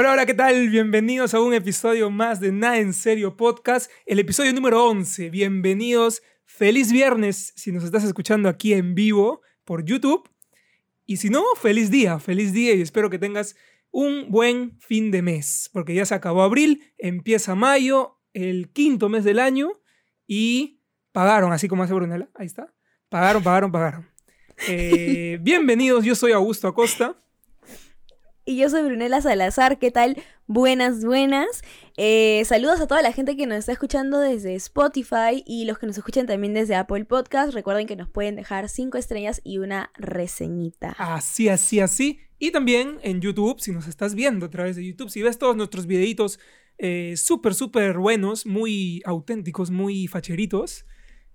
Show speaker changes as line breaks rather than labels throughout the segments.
Hola, hola, ¿qué tal? Bienvenidos a un episodio más de Nada en Serio Podcast, el episodio número 11. Bienvenidos, feliz viernes si nos estás escuchando aquí en vivo por YouTube. Y si no, feliz día, feliz día y espero que tengas un buen fin de mes, porque ya se acabó abril, empieza mayo, el quinto mes del año y pagaron, así como hace Brunella, ahí está. Pagaron, pagaron, pagaron. Eh, bienvenidos, yo soy Augusto Acosta.
Y yo soy Brunella Salazar, ¿qué tal? Buenas, buenas. Eh, saludos a toda la gente que nos está escuchando desde Spotify y los que nos escuchan también desde Apple Podcast. Recuerden que nos pueden dejar cinco estrellas y una reseñita.
Así, así, así. Y también en YouTube, si nos estás viendo a través de YouTube, si ves todos nuestros videitos eh, súper, súper buenos, muy auténticos, muy facheritos.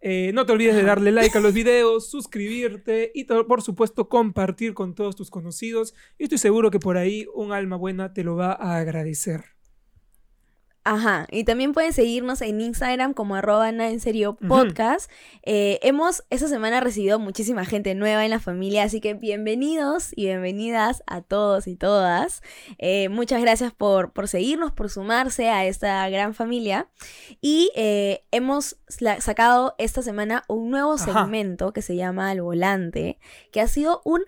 Eh, no te olvides de darle like a los videos, suscribirte y por supuesto compartir con todos tus conocidos. Y estoy seguro que por ahí un alma buena te lo va a agradecer.
Ajá, y también pueden seguirnos en Instagram como arroba en serio podcast. Eh, hemos esta semana recibido muchísima gente nueva en la familia, así que bienvenidos y bienvenidas a todos y todas. Eh, muchas gracias por, por, seguirnos, por sumarse a esta gran familia. Y eh, hemos sacado esta semana un nuevo segmento que se llama Al Volante, que ha sido un...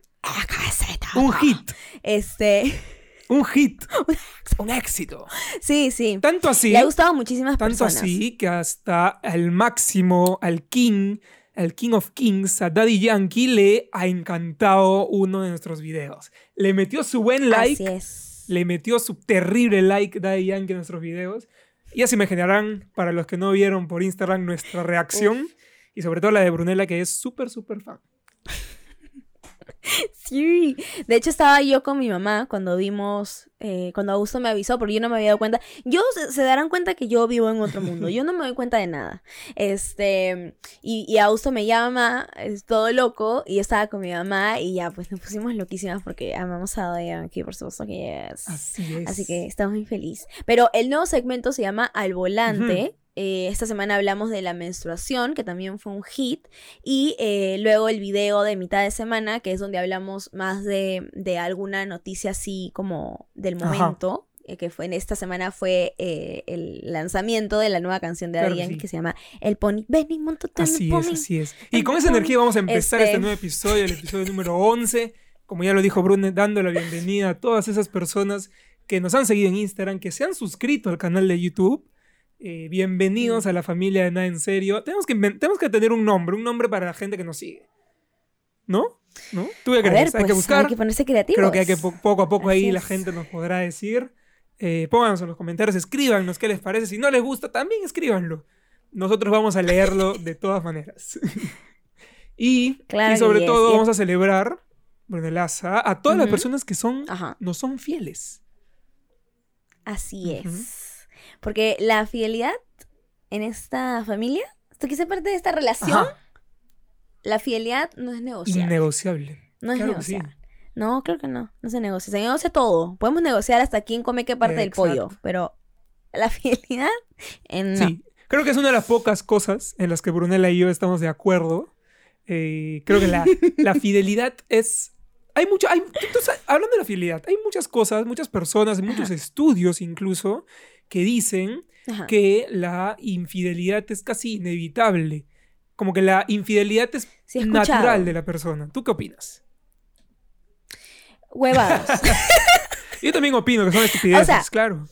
Un hit.
Este...
Un hit. un éxito.
Sí, sí.
Tanto así.
Le ha gustado a muchísimas
tanto
personas.
Tanto así que hasta al máximo, al King, al King of Kings, a Daddy Yankee, le ha encantado uno de nuestros videos. Le metió su buen like.
Así es.
Le metió su terrible like Daddy Yankee a nuestros videos. Y así imaginarán, para los que no vieron por Instagram, nuestra reacción. Y sobre todo la de Brunella, que es súper, súper fan.
Sí, de hecho estaba yo con mi mamá cuando vimos, eh, cuando Augusto me avisó, porque yo no me había dado cuenta. Yo se, darán cuenta que yo vivo en otro mundo, yo no me doy cuenta de nada. Este, y, y Augusto me llama, es todo loco, y yo estaba con mi mamá y ya, pues nos pusimos loquísimas porque amamos a aquí, por supuesto que es.
Así es.
Así que estamos muy felices. Pero el nuevo segmento se llama Al Volante. Eh, esta semana hablamos de la menstruación, que también fue un hit. Y eh, luego el video de mitad de semana, que es donde hablamos más de, alguna noticia así como del momento. Eh, que fue en esta semana fue el lanzamiento de la nueva canción de Adrián que, se llama El Pony. Ven y
Así es, así es. Y con esa energía vamos a empezar este... este nuevo episodio, el episodio número 11. Como ya lo dijo Brune, dando la bienvenida a todas esas personas que nos han seguido en Instagram, que se han suscrito al canal de YouTube eh, bienvenidos a la familia de Nada en Serio. Tenemos que, tenemos que tener un nombre, un nombre para la gente que nos sigue. ¿No? ¿No? ¿Tú qué crees? hay que pues, buscar.
Hay que ponerse creativos.
Creo que hay que poco a poco ahí la gente nos podrá decir. Eh, pónganos en los comentarios, escríbanos qué les parece. Si no les gusta, también escríbanlo. Nosotros vamos a leerlo de todas maneras. y, y, sobre todo vamos a celebrar, Brunelaza, a todas las personas que son, no son fieles.
Así es. Porque la fidelidad en esta familia, esto que es parte de esta relación, la fidelidad no es negociable.
Innegociable.
No es negociable. No, creo que no. No se negocia. Se negocia todo. Podemos negociar hasta quién come qué parte del pollo. Pero la fidelidad, en no. Sí.
Creo que es una de las pocas cosas en las que Brunella y yo estamos de acuerdo. Eh, creo que la, la fidelidad es hay mucho, hay, hablando de la fidelidad, hay muchas cosas, muchas personas, muchos estudios incluso, que dicen que la infidelidad es casi inevitable. Como que la infidelidad es natural de la persona. ¿Tú qué opinas?
Huevadas.
Yo también opino que son estupideces, claro.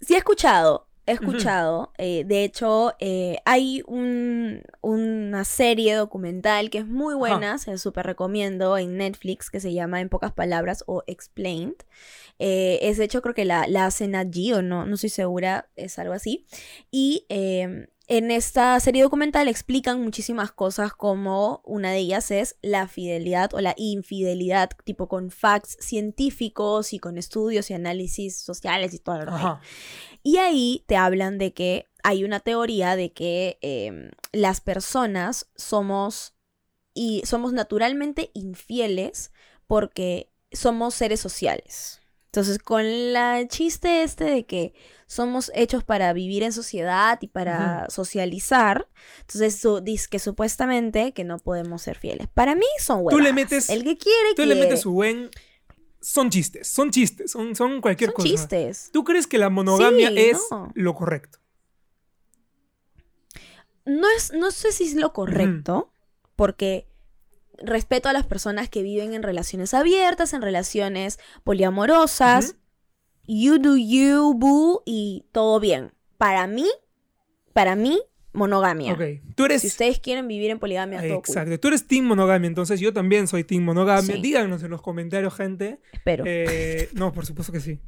Sí he escuchado, he escuchado. Eh, de hecho, eh, hay una serie documental que es muy buena, se súper recomiendo en Netflix, que se llama En pocas palabras o Explained. Eh, es de hecho, creo que la, la hacen allí o no, no estoy segura, es algo así. Y em, en esta serie documental explican muchísimas cosas como una de ellas es la fidelidad o la infidelidad, tipo con facts científicos y con estudios y análisis sociales y todo lo Y ahí te hablan de que hay una teoría de que em, las personas somos y somos naturalmente infieles porque somos seres sociales. Entonces, con la chiste este de que somos hechos para vivir en sociedad y para socializar, entonces tú dices que supuestamente que no podemos ser fieles. Para mí son buenas.
Tú le metes...
El que quiere,
Tú le metes su buen son chistes, son chistes, son, son cualquier
Son
cosa.
chistes.
¿Tú crees que la monogamia
Sí,
es
no.
lo correcto?
No, es, no sé si es lo correcto, porque respeto a las personas que viven en relaciones abiertas, en relaciones poliamorosas. You do you, boo, y todo bien. Para mí, para mí, monogamia.
Ok. Tú eres.
Si ustedes quieren vivir en poligamia, todo cool.
Exacto. Tú eres team monogamia, entonces yo también soy team monogamia.
Sí.
Díganos en los comentarios, gente.
Espero.
Eh, no, por supuesto que sí.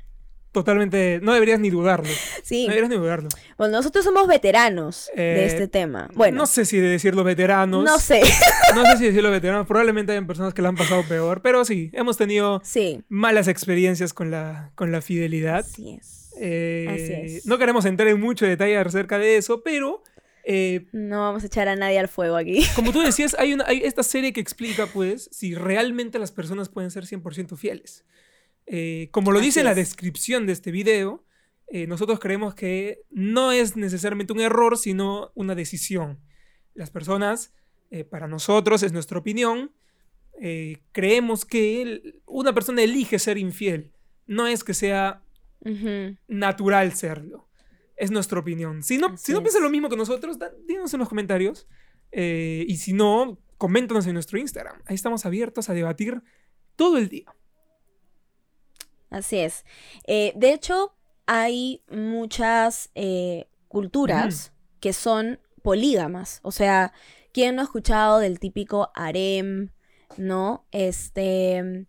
Totalmente. No deberías ni dudarlo.
sí.
No deberías ni dudarlo.
Bueno, nosotros somos veteranos
Eh,
de este tema. Bueno,
No sé si de decirlo veteranos.
no sé.
No sé si decirlo veteranos. Probablemente hayan personas que la han pasado peor. Pero sí, hemos tenido
sí.
malas experiencias con la, con la fidelidad.
Así es.
Eh,
Así es.
No queremos entrar en mucho detalle acerca de eso, pero eh,
No vamos a echar a nadie al fuego aquí.
como tú decías, hay, una, hay esta serie que explica, pues, si realmente las personas pueden ser 100% fieles. Eh, como lo
Así
dice la
es.
descripción de este video, eh, nosotros creemos que no es necesariamente un error, sino una decisión. Las personas, eh, para nosotros, es nuestra opinión, eh, creemos que una persona elige ser infiel. No es que sea natural serlo. Es nuestra opinión. Si no,
Así
si no
es.
piensan lo mismo que nosotros, da- díganos en los comentarios. Y si no, coméntanos en nuestro Instagram. Ahí estamos abiertos a debatir todo el día.
Así es. Eh, de hecho, hay muchas eh, culturas que son polígamas. O sea, ¿quién no ha escuchado del típico harem? ¿No? Este.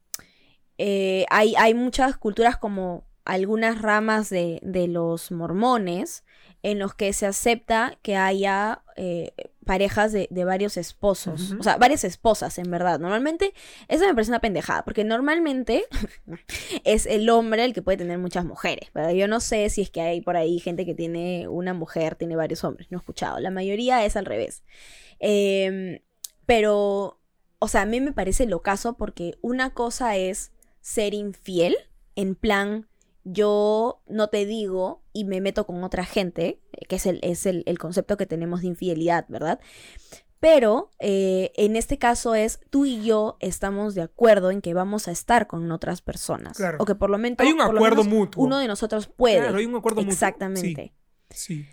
eh, hay, hay muchas culturas como algunas ramas de, de los mormones en los que se acepta que haya eh, parejas de, de varios esposos. O sea, varias esposas, en verdad. Normalmente, eso me parece una pendejada, porque normalmente es el hombre el que puede tener muchas mujeres. Pero yo no sé si es que hay por ahí gente que tiene una mujer, tiene varios hombres. No he escuchado. La mayoría es al revés. Em, pero, o sea, a mí me parece lo caso porque una cosa es ser infiel, en plan, yo no te digo y me meto con otra gente, eh, que es el, es el, el concepto que tenemos de infidelidad, ¿verdad? Pero eh, en este caso es tú y yo estamos de acuerdo en que vamos a estar con otras personas.
Claro.
O que por lo menos
Hay un acuerdo mutuo.
Uno de nosotros puede.
Claro, hay un acuerdo mutuo.
Exactamente.
Sí.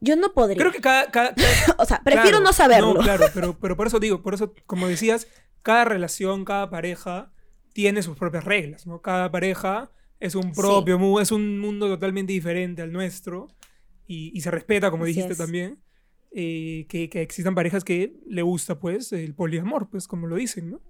Yo no podría.
Creo que cada. cada- cada-
o sea, prefiero
claro,
no saberlo.
No, claro, pero, pero por eso digo, por eso, como decías, cada relación, cada pareja tiene sus propias reglas, ¿no? Cada pareja es un
Sí.
propio mundo, es un mundo totalmente diferente al nuestro y, y se respeta, como
Así
dijiste
es.
también, eh, que, que existan parejas que le gusta, pues, el poliamor, pues, como lo dicen, ¿no?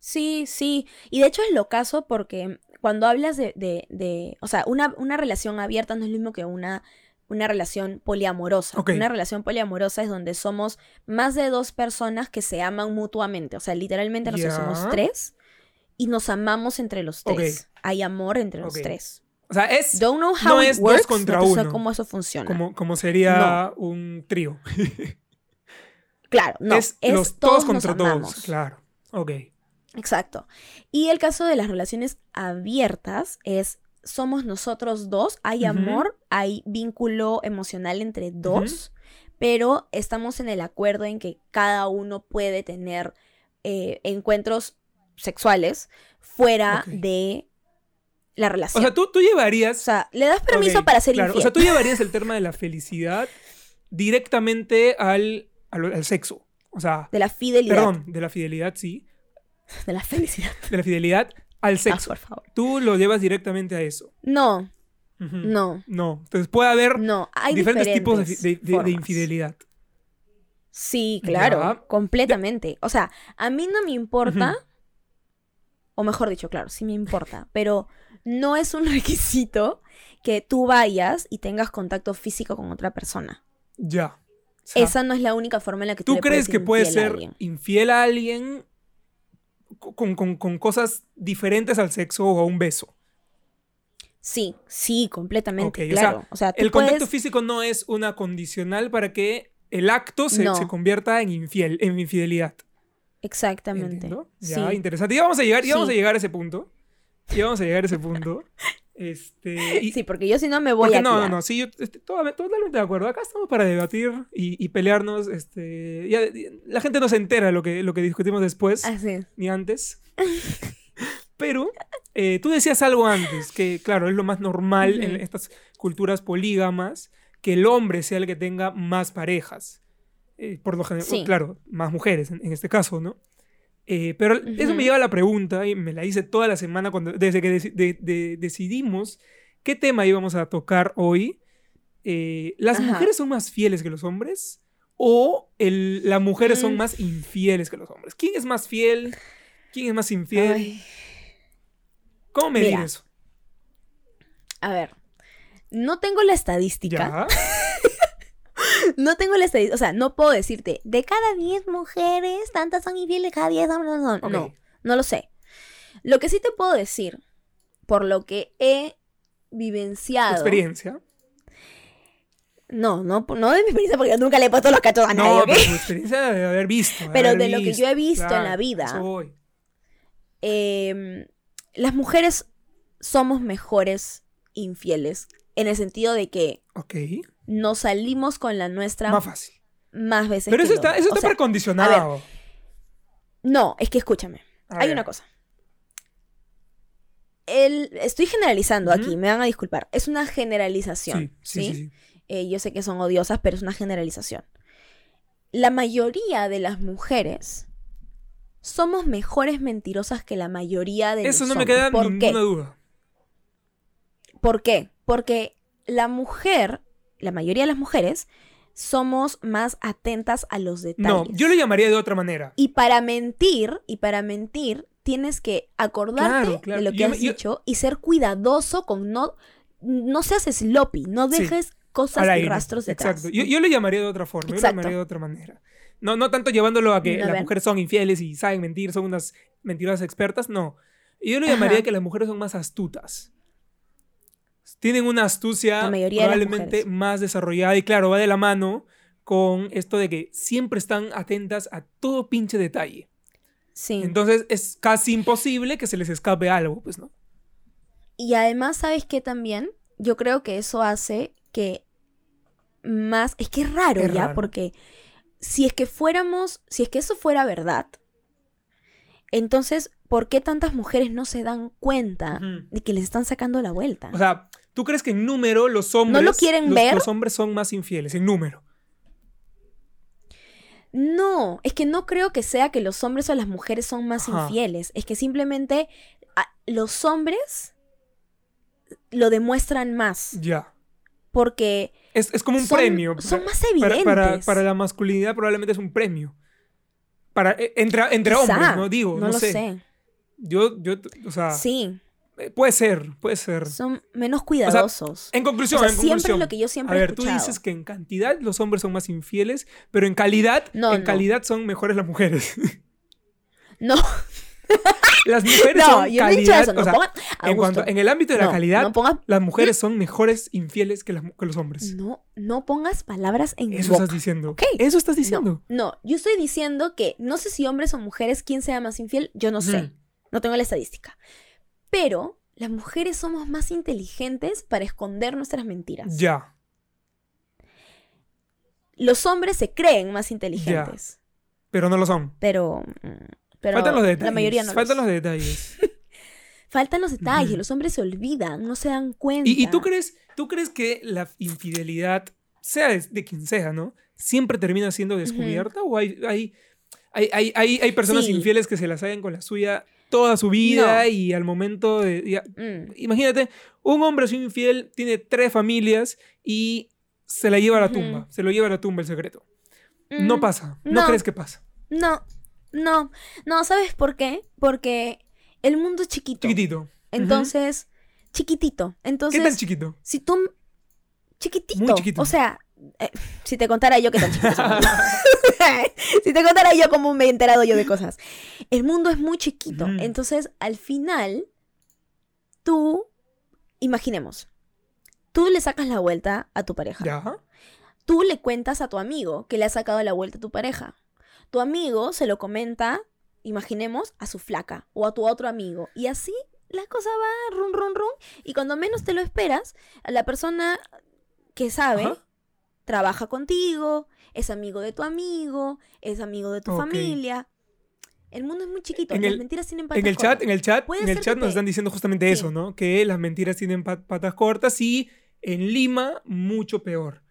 Sí, sí. Y de hecho es lo caso porque cuando hablas de, de, de- o sea, una, una relación abierta no es lo mismo que una, una relación poliamorosa. Una relación poliamorosa es donde somos más de dos personas que se aman mutuamente. O sea, literalmente nosotros somos tres y nos amamos entre los tres. Hay amor entre los tres.
O sea, es
Don't know
No
it
es dos contra
no sé
uno.
cómo eso funciona.
como, como sería un trío.
Claro, no.
es,
Es,
los
todos
todos contra
nos
todos. Claro. Ok.
Exacto. Y el caso de las relaciones abiertas es, somos nosotros dos, hay amor, hay vínculo emocional entre dos, pero estamos en el acuerdo en que cada uno puede tener eh, encuentros sexuales fuera de la
O
relación.
sea, tú, tú llevarías
O sea, le das permiso para ser
claro.
infiel.
O sea, tú llevarías el tema de la felicidad directamente al, al, al sexo. O sea,
de la fidelidad.
perdón, de la fidelidad, sí.
De la felicidad.
De la fidelidad al
Ah,
sexo.
por favor.
Tú lo llevas directamente a eso.
No, no,
No. Entonces puede haber
no. Hay
diferentes tipos de,
diferentes
fi- de- de- de
formas.
infidelidad.
Sí, claro, completamente. O sea, a mí no me importa, o mejor dicho, claro, sí me importa, pero no es un requisito que tú vayas y tengas contacto físico con otra persona.
Ya. O sea,
Esa no es la única forma en la que tú,
¿Tú
le
crees
puedes
que puedes
a
ser infiel a alguien con, con- con cosas diferentes al sexo o a un beso?
Sí, sí, completamente,
Ok, o sea,
claro. O sea,
El contacto
puedes-
físico no es una condicional para que el acto se,
No.
se convierta en, infiel, en infidelidad.
Exactamente.
¿Entiendo?
Sí.
Ya, interesante. Y vamos a llegar, y vamos
Sí.
a llegar a ese punto. Y vamos a llegar a ese punto. Este, y-
Sí, porque yo si no me voy a
no, no, no, sí, yo estoy toda- totalmente de acuerdo. Acá estamos para debatir y, y pelearnos. Este, ya- la gente no se entera lo que, lo que discutimos después,
Así
ni antes. Pero eh, tú decías algo antes, que claro, es lo más normal en estas culturas polígamas, que el hombre sea el que tenga más parejas. Eh, por lo general,
Sí.
claro, más mujeres en, en este caso, ¿no? Eh, pero eso me lleva a la pregunta, y me la hice toda la semana cuando, desde que deci- de- de- decidimos qué tema íbamos a tocar hoy. Eh, ¿Las
Ajá.
mujeres son más fieles que los hombres? ¿O el- las mujeres son
Mm.
más infieles que los hombres? ¿Quién es más fiel? ¿Quién es más infiel?
Ay,
¿Cómo medir
Mira,
eso?
a ver, no tengo la estadística.
Ya.
No tengo la estadística. O sea, no puedo decirte, de cada 10 mujeres, tantas son infieles, cada 10 hombres son. No, no lo sé. Lo que sí te puedo decir, por lo que he vivenciado.
Experiencia.
No, no, no de mi experiencia, porque yo nunca le he puesto los cachos a nadie,
No,
¿ok?
pero tu experiencia de haber visto. de
Pero
haber
de lo que yo he visto en la vida. Em, las mujeres somos mejores infieles. En el sentido de que
Ok.
Nos salimos con la nuestra
Más fácil.
más veces
Pero eso está, eso
O
está
sea,
precondicionado.
No, es que escúchame.
A
Hay
ver.
una cosa. El, estoy generalizando aquí, me van a disculpar. Es una generalización.
Sí, sí.
Eh, yo sé que son odiosas, pero es una generalización. La mayoría de las mujeres somos mejores mentirosas que la mayoría de
Eso
los
no me queda
¿Por
ninguna
qué?
duda.
¿Por qué? Porque la mujer, la mayoría de las mujeres, somos más atentas a los detalles.
No, yo lo llamaría de otra manera.
Y para mentir, y para mentir, tienes que acordarte
Claro, claro.
de lo que
Yo
has
yo-
dicho y ser cuidadoso con no, no seas sloppy, no
Sí,
dejes cosas y rastros detrás.
Exacto. Yo, yo lo llamaría de otra forma. Yo lo
Exacto.
llamaría de otra manera. No, no tanto llevándolo a que
A
las mujeres son infieles y saben mentir, son unas mentirosas expertas. No. Yo lo llamaría
Ajá.
que las mujeres son más astutas. Tienen una astucia probablemente más desarrollada y claro, va de la mano con esto de que siempre están atentas a todo pinche detalle.
Sí.
Entonces es casi imposible que se les escape algo, pues, ¿no?
y además, ¿sabes qué también? Yo creo que eso hace que más... Es que es raro
Es
ya,
raro.
porque si es que fuéramos, si es que eso fuera verdad, entonces, ¿por qué tantas mujeres no se dan cuenta de que les están sacando la vuelta?
O sea, ¿tú crees que en número los hombres...
lo quieren
los,
ver?
Los hombres son más infieles, en número.
No, es que no creo que sea que los hombres o las mujeres son más
Ajá.
infieles. Es que simplemente a- los hombres lo demuestran más.
Ya.
Porque
Es, es como un
son,
premio.
son más evidentes.
Para, para la masculinidad probablemente es un premio. Para, eh, entre entre
Quizá,
hombres, ¿no? Digo, no,
no lo
sé.
sé.
Yo, yo, o sea,
Sí,
eh, puede ser, puede ser.
son menos cuidadosos.
En conclusión,
o sea,
en
siempre
conclusión.
es lo que yo siempre
A
he
ver, tú dices que en cantidad los hombres son más infieles, pero en calidad,
No,
en
no.
calidad son mejores las mujeres.
No,
las mujeres
no,
son
yo no he dicho
calidad,
eso. No
o sea,
pongas-
en,
Augusto,
cuanto, en el ámbito de la calidad,
pongas,
las mujeres son mejores infieles que, las mu- que los hombres.
no, no pongas palabras en
Eso
boca.
estás diciendo.
¿ok?
Eso estás diciendo.
No, yo estoy diciendo que no sé si hombres o mujeres, quién sea más infiel, yo no sé. No tengo la estadística. Pero las mujeres somos más inteligentes para esconder nuestras mentiras.
Ya.
Los hombres se creen más inteligentes.
Pero no lo son.
Pero, mm, pero
Faltan los detalles.
la mayoría no.
Faltan
lo
los
es.
detalles.
Faltan los detalles. Los hombres se olvidan, no se dan cuenta.
¿Y, y tú crees, tú crees que la infidelidad, sea de, de quien sea, ¿no? Siempre termina siendo descubierta? ¿O hay, hay, hay, hay, hay- hay personas
Sí.
infieles que se la saben con la suya toda su vida
No.
y al momento de... ya-
Mm,
imagínate, un hombre así infiel tiene tres familias y se la lleva a la tumba. Se lo lleva a la tumba el secreto. No
mm,
pasa. No,
no.
crees que pasa.
No, no, no, ¿sabes por qué? Porque el mundo es chiquito.
Chiquitito.
Entonces, chiquitito. Entonces,
¿Qué tan chiquito?
si tú... Chiquitito.
Muy chiquito.
O sea, eh, si te contara yo qué tan chiquito. si te contara yo cómo me he enterado yo de cosas. El mundo es muy chiquito. Entonces, al final, tú, imaginemos, tú le sacas la vuelta a tu pareja.
ya.
Tú le cuentas a tu amigo que le ha sacado la vuelta a tu pareja. Tu amigo se lo comenta, imaginemos, a su flaca o a tu otro amigo. Y así la cosa va run, run, run. Y cuando menos te lo esperas, a la persona que sabe. Trabaja contigo, es amigo de tu amigo, es amigo de tu familia. El mundo es muy chiquito.
En
las
el-
mentiras tienen patas
En el chat,
cortas.
en el chat, en el chat nos
te-
están diciendo justamente
Sí.
eso, ¿no? Que las mentiras tienen pat- patas cortas y en Lima mucho peor.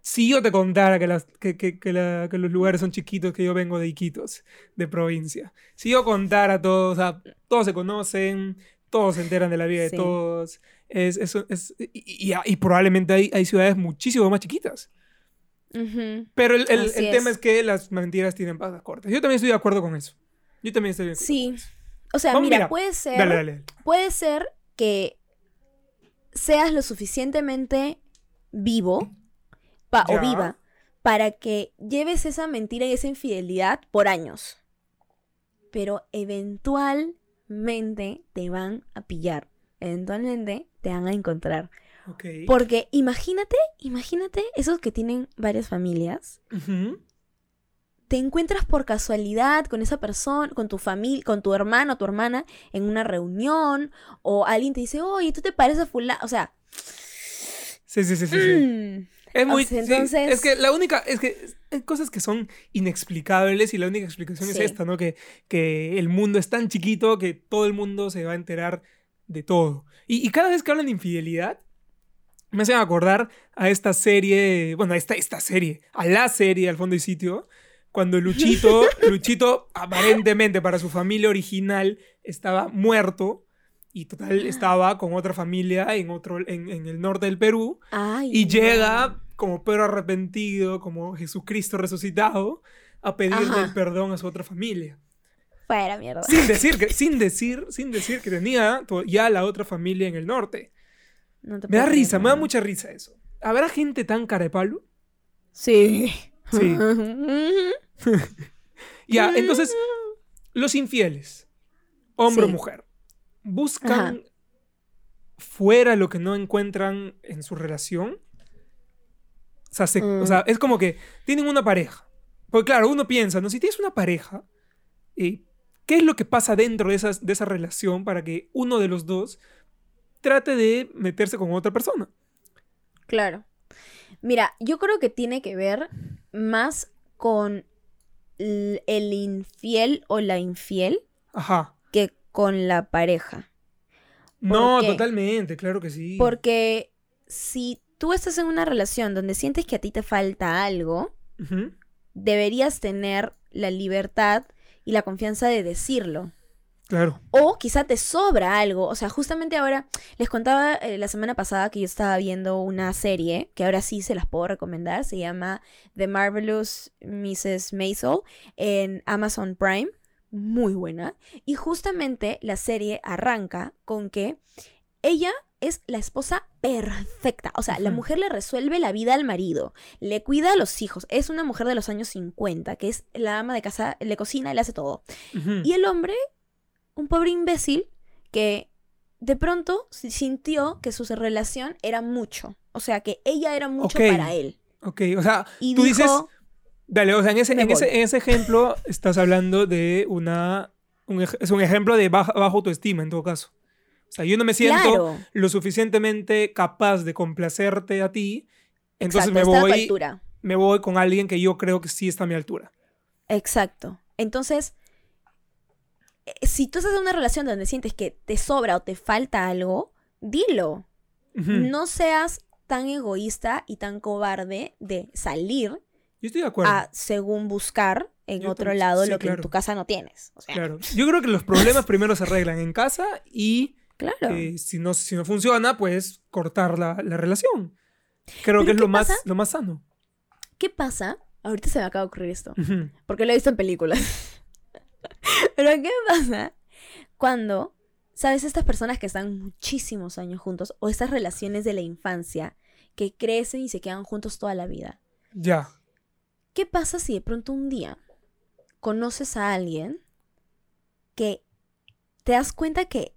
Si yo te contara que, las, que, que- que la- que los lugares son chiquitos, que yo vengo de Iquitos, de provincia. Si yo contara todo, o sea, todos se conocen, todos se enteran de la vida
Sí.
de todos. Es, eso es, y, y- y probablemente hay, hay ciudades muchísimo más chiquitas. Pero el, el- el tema
es.
es que las mentiras tienen patas cortas. Yo también estoy de acuerdo con eso. Yo también estoy de acuerdo.
Sí. O sea,
Vamos,
mira,
mira.
puede ser.
Dale, dale. dale.
Puede ser que seas lo suficientemente vivo pa- o viva para que lleves esa mentira y esa infidelidad por años. Pero eventualmente te van a pillar. Eventualmente te van a encontrar.
Ok.
Porque imagínate, imagínate esos que tienen varias familias.
Ujú.
Te encuentras por casualidad con esa persona, con tu familia, con tu hermano o tu hermana en una reunión, o alguien te dice, oye, tú te pareces a fulano. O sea,
Sí, sí, sí, sí. sí.
mm,
Es
O
muy.
sea,
sí,
entonces-
es que la única. Es que hay cosas que son inexplicables y la única explicación es
Sí.
esta, ¿no? Que, que el mundo es tan chiquito que todo el mundo se va a enterar de todo. Y, y cada vez que hablan de infidelidad, me hacen acordar a esta serie. Bueno, a esta, esta serie. A la serie al fondo y sitio. Cuando Luchito, Luchito, aparentemente para su familia original, estaba muerto. Y total, estaba con otra familia en, otro, en, en el norte del Perú.
ay,
Y
no.
llega como perro arrepentido, como Jesucristo resucitado, a pedirle el perdón a su otra familia.
Fuera mierda.
Sin decir que, sin decir, sin decir que tenía ya la otra familia en el norte.
No te
Me da risa, me da mucha risa eso. ¿Habrá gente tan carepalo?
Sí.
Sí. Ya, entonces, los infieles, hombre o mujer, buscan fuera lo que no encuentran en su relación. O sea, se- o
Mm.
sea, es como que tienen una pareja. Porque claro, uno piensa, ¿no? Si tienes una pareja, eh, ¿qué es lo que pasa dentro de, esas, de esa relación para que uno de los dos trate de meterse con otra persona?
Claro. Mira, yo creo que tiene que ver más con el infiel o la infiel
Ajá.
que con la pareja.
No,
qué?
totalmente, claro que sí.
Porque si tú estás en una relación donde sientes que a ti te falta algo, deberías tener la libertad y la confianza de decirlo.
Claro.
O quizá te sobra algo. O sea, justamente ahora les contaba eh, la semana pasada que yo estaba viendo una serie que ahora sí se las puedo recomendar. Se llama The Marvelous Mrs. Maisel en Amazon Prime. Muy buena. Y justamente la serie arranca con que ella es la esposa perfecta. O sea, la mujer le resuelve la vida al marido, le cuida a los hijos. Es una mujer de los años 50, que es la ama de casa, le cocina le hace todo. Y el hombre, un pobre imbécil, que de pronto si- sintió que su relación era mucho. O sea, que ella era mucho para él.
Ok, o sea,
Y
tú
dijo,
dices, dale, o sea, en ese,
"Me
en, ese,
voy".
en ese ejemplo estás hablando de una, un es un ejemplo de baja, baja autoestima en todo caso. O sea, yo no me siento
claro,
lo suficientemente capaz de complacerte a ti, entonces
exacto,
me
está a tu
voy,
altura.
me voy con alguien que yo creo que sí está a mi altura.
Exacto. Entonces, si tú estás en una relación donde sientes que te sobra o te falta algo, dilo. No seas tan egoísta y tan cobarde de salir
Yo estoy de acuerdo.
a según buscar en
Yo
otro lado
sí,
lo que
claro.
en tu casa no tienes. O sea,
Claro. Yo creo que los problemas primero se arreglan en casa y
claro.
eh, si, no, si no funciona, pues cortar la, la relación. Creo
¿Pero
que es lo más, lo más sano.
¿Qué pasa? Ahorita se me acaba de ocurrir esto. Porque lo he visto en películas. Pero ¿qué pasa cuando, sabes, estas personas que están muchísimos años juntos o estas relaciones de la infancia que crecen y se quedan juntos toda la vida?
Ya.
¿Qué pasa si de pronto un día conoces a alguien que te das cuenta que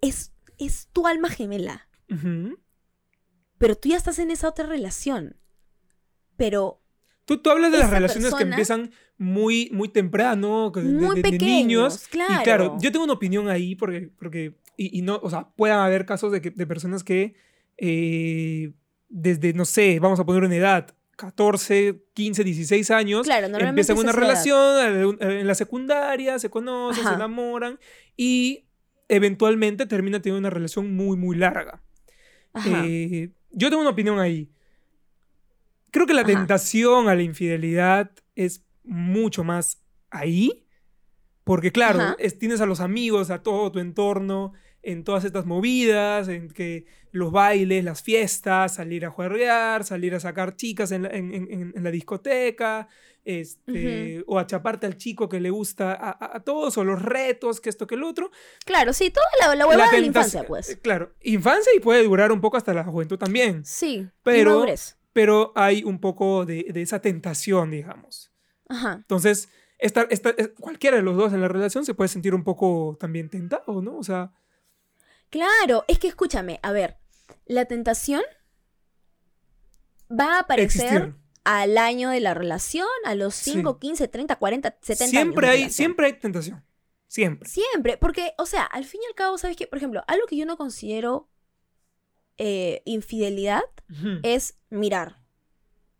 es, es tu alma gemela, pero tú ya estás en esa otra relación? Pero
Tú, tú hablas de las relaciones que empiezan muy, muy temprano, de,
Muy
de- de
pequeños,
niños.
claro.
Y claro, yo tengo una opinión ahí porque, porque y, y no, o sea, puedan haber casos de, que, de personas que eh, desde, no sé, vamos a poner una edad, 14, 15, 16 años,
Claro,
empiezan una
edad.
relación eh, en la secundaria, se conocen, se enamoran y eventualmente terminan teniendo una relación muy, muy larga.
Ajá.
Eh, yo tengo una opinión ahí. Creo que la
Ajá.
tentación a la infidelidad es mucho más ahí. Porque claro, es- tienes a los amigos, a todo tu entorno, en todas estas movidas, en que los bailes, las fiestas, salir a juerrear, salir a sacar chicas en la, en- en- en- en la discoteca, este, o a chaparte al chico que le gusta a, todos, o los retos, que esto, que el otro.
Claro, sí, toda la, la huevada de la infancia, pues.
eh, Claro, infancia y puede durar un poco hasta la juventud también.
Sí,
pero-. Pero hay un poco de, de esa tentación, digamos.
Ajá.
Entonces, esta, esta- es- cualquiera de los dos en la relación se puede sentir un poco también tentado, ¿no? O sea,
Claro, es que escúchame, a ver, la tentación va a aparecer
existir.
al año de la relación, a los
Sí.
5, 15, 30, 40, 70
Siempre
años.
hay, siempre hay tentación. Siempre.
Siempre, porque, o sea, al fin y al cabo, ¿sabes qué? Por ejemplo, algo que yo no considero eh, infidelidad es mirar.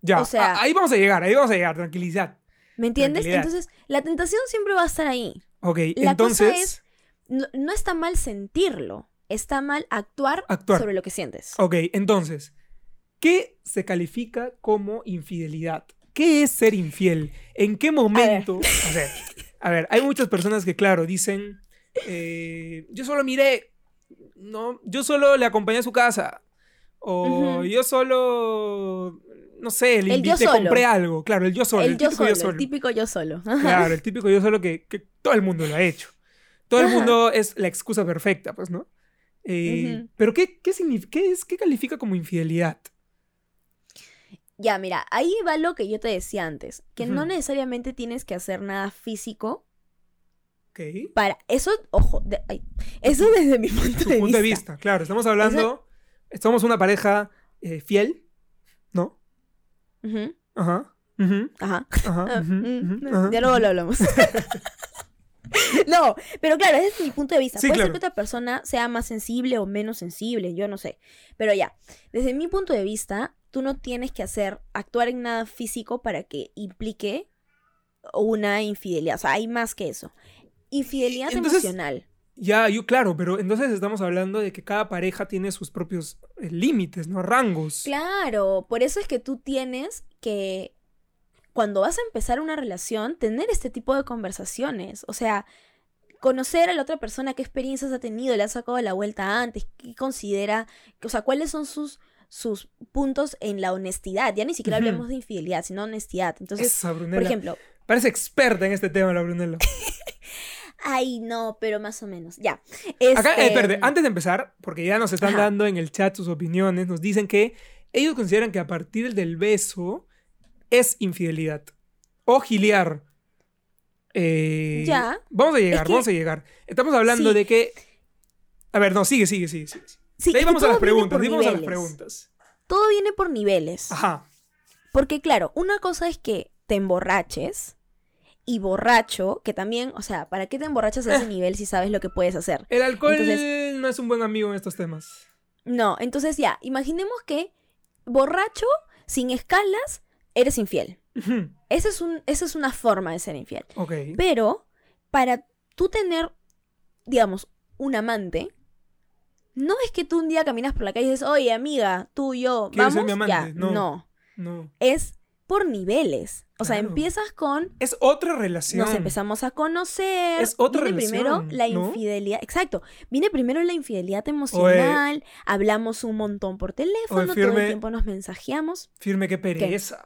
Ya,
o sea-
ahí vamos a llegar, ahí vamos a llegar, tranquilidad.
¿Me entiendes? Entonces, la tentación siempre va a estar ahí.
Ok,
La cosa
entonces,
es- No, no está mal sentirlo, está mal actuar,
Actuar.
sobre lo que sientes.
ok, entonces, ¿qué se califica como infidelidad? ¿Qué es ser infiel? ¿En qué momento? A ver, a ver, hay muchas personas que, claro, dicen, eh, yo solo miré, no, yo solo le acompañé a su casa, o yo solo, no sé, le invité, compré algo, claro, el yo solo, el,
el yo
típico
solo,
yo solo.
el típico yo solo.
Claro, el típico yo solo que, que todo el mundo lo ha hecho. Todo el mundo es la excusa perfecta, pues, ¿no? Eh. Pero ¿qué, qué, qué es, ¿qué califica como infidelidad?
Ya, mira, ahí va lo que yo te decía antes, que no necesariamente tienes que hacer nada físico Para eso, ojo, de- ay, eso desde mi punto,
Tu
de,
punto de
vista.
vista, claro. Estamos hablando, somos una pareja eh, fiel, ¿no?
Ujú,
Ajá.
Ajá. Mm,
ajá.
Ya luego lo hablamos. no, pero claro, ese es mi punto de vista.
Sí,
Puede
claro.
ser que otra persona sea más sensible o menos sensible, yo no sé. Pero ya, desde mi punto de vista, tú no tienes que hacer, actuar en nada físico para que implique una infidelidad. O sea, hay más que eso. Infidelidad
Entonces-
emocional.
Ya, yo, claro, pero entonces estamos hablando de que cada pareja tiene sus propios eh, límites, ¿no? Rangos.
Claro, por eso es que tú tienes que, cuando vas a empezar una relación, tener este tipo de conversaciones. O sea, conocer a la otra persona, qué experiencias ha tenido, le ha sacado la vuelta antes, qué considera, o sea, cuáles son sus, sus puntos en la honestidad. Ya ni siquiera hablemos de infidelidad, sino honestidad. Entonces,
Esa,
por ejemplo,
Parece experta en este tema, la Brunella.
ay, no, pero más o menos, ya. Este,
Acá, eh, espérate, antes de empezar, porque ya nos están
Ajá.
dando en el chat sus opiniones, nos dicen que ellos consideran que a partir del beso es infidelidad. O giliar. Eh,
Ya.
Vamos a llegar,
que-
vamos a llegar. Estamos hablando
Sí.
de que. A ver, no, sigue, sigue, sigue. sigue.
Sí,
de ahí vamos a las preguntas, de ahí vamos a las preguntas.
Todo viene por niveles.
Ajá.
Porque claro, una cosa es que te emborraches y borracho, que también, o sea, ¿para qué te emborrachas a ese nivel si sabes lo que puedes hacer?
El alcohol
Entonces-
no es un buen amigo en estos temas.
No, entonces ya, imaginemos que borracho, sin escalas, eres infiel. Esa es, un, esa es una forma de ser infiel. Pero para tú tener, digamos, un amante, no es que tú un día caminas por la calle y dices, oye, amiga, tú y yo,
¿Quieres
vamos, ya.
No.
no.
No.
Es por niveles. O sea, empiezas con
Es otra relación.
Nos empezamos a conocer.
Es otra
Viene primero
relación,
la
¿no?
infidelidad. Exacto. Viene primero la infidelidad emocional. Hablamos un montón por teléfono. todo
firme.
el tiempo nos mensajeamos.
Firme, qué pereza.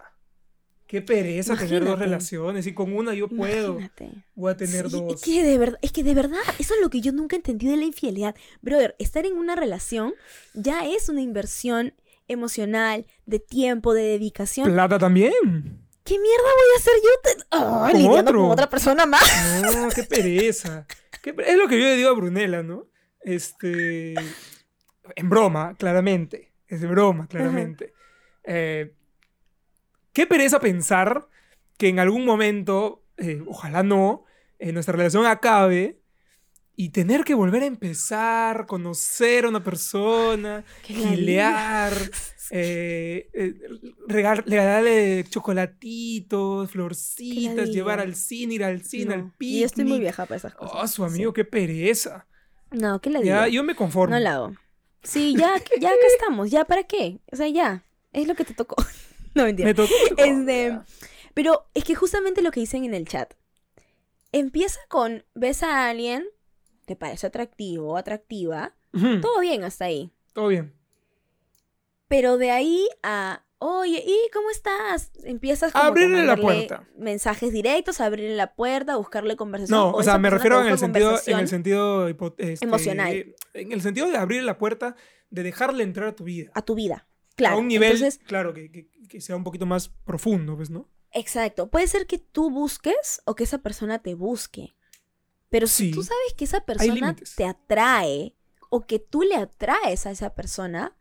Qué pereza tener dos relaciones y con una yo puedo.
Imagínate.
Voy a tener
Sí,
dos.
Es que, de verdad, es que de verdad, eso es lo que yo nunca entendí de la infidelidad. Brother, estar en una relación ya es una inversión emocional, de tiempo, de dedicación.
Plata también.
¿Qué mierda voy a hacer yo
Con
lidiando con otra persona más?
No, qué pereza. Qué Es lo que yo le digo a Brunella, ¿no? Este. En broma, claramente. Es de broma, claramente. Eh, qué pereza pensar que en algún momento, eh, ojalá no, eh, nuestra relación acabe y tener que volver a empezar, conocer a una persona, gilear, eh, eh, regal- regalarle chocolatitos, florcitas, llevar al cine, ir al cine, al
No.
picnic.
Y yo estoy muy vieja para esas cosas.
Oh, su amigo, qué pereza.
No, ¿qué le digo?
Ya, yo me conformo.
No la hago. Sí, ya, ya acá estamos. ¿Ya para qué? O sea, ya. Es lo que te tocó. no, mentira.
Me tocó.
Este, pero es que justamente lo que dicen en el chat. Empieza con, ves a alguien, te parece atractivo o atractiva, todo bien hasta ahí.
Todo bien.
Pero de ahí a, oye, ¿y cómo estás? Empiezas como
Abrirle la puerta.
Mensajes directos, abrirle la puerta, buscarle conversación.
No, o sea, me refiero en el sentido, en el sentido este,
Emocional.
En el sentido de abrir la puerta, de dejarle entrar a tu vida.
a tu vida. Claro.
a un nivel,
Entonces,
claro, que, que- que sea un poquito más profundo, pues, ¿no?
exacto. Puede ser que tú busques o que esa persona te busque. Pero si
Sí.
tú sabes que esa persona te atrae o que tú le atraes a esa persona,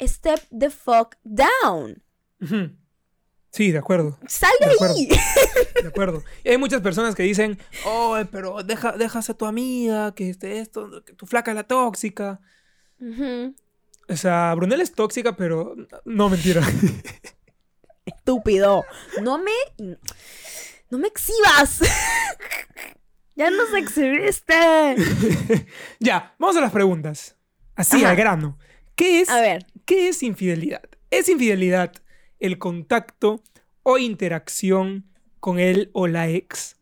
step the fuck down.
Sí, de acuerdo,
Sal de
De acuerdo.
ahí.
de acuerdo. Y hay muchas personas que dicen, oh, pero deja, dejas a tu amiga, que este, esto, que tu flaca es la tóxica. O sea, Brunel es tóxica, pero no, mentira.
Estúpido. No me. No me exhibas. ya nos exhibiste.
ya, vamos a las preguntas. Así,
Ajá.
al grano. ¿Qué es,
A ver.
¿Qué es infidelidad? ¿Es infidelidad el contacto o interacción con él o la ex?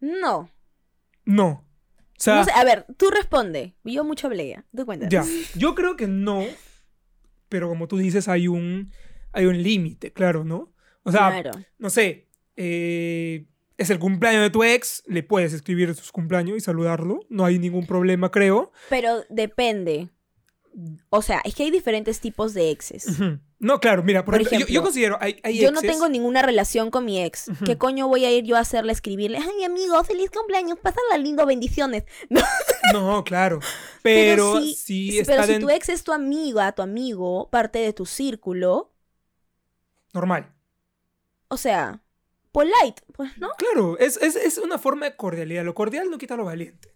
No.
No. O sea,
no sé, a ver, tú responde. Yo mucho hablé ya. Tú cuentas.
ya. Yo creo que no, pero como tú dices, hay un, hay un límite, claro, ¿no? O sea,
claro.
no sé, eh, es el cumpleaños de tu ex, le puedes escribir sus cumpleaños y saludarlo, no hay ningún problema, creo.
Pero depende. O sea, es que hay diferentes tipos de exes.
No, claro, mira, por,
Por
ejemplo, yo- considero, hay, hay
Yo no tengo ninguna relación con mi ex. ¿Qué coño voy a ir yo a hacerle escribirle? Ay, amigo, feliz cumpleaños, pásala lindo, bendiciones.
No, claro, pero,
sí-
sí
pero si tu ex es tu amiga, tu amigo, parte de tu círculo,
normal.
o sea, polite, pues, ¿no?
Claro, es, es, es una forma de cordialidad. Lo cordial no quita lo valiente.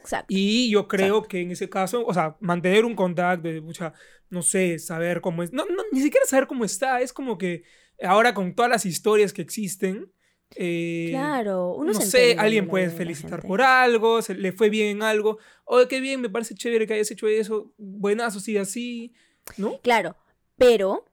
Exacto.
Y yo creo que en ese caso, o sea, mantener un contacto, de, pucha, no sé, saber cómo es. No, no, ni siquiera saber cómo está. Es como que ahora con todas las historias que existen. eh,
Claro, uno
no
se
sé, alguien puede felicitar por algo, se le fue bien en algo. Oye, qué bien, me parece chévere que hayas hecho eso. Buenazo, sigue así. ¿No?
Claro, pero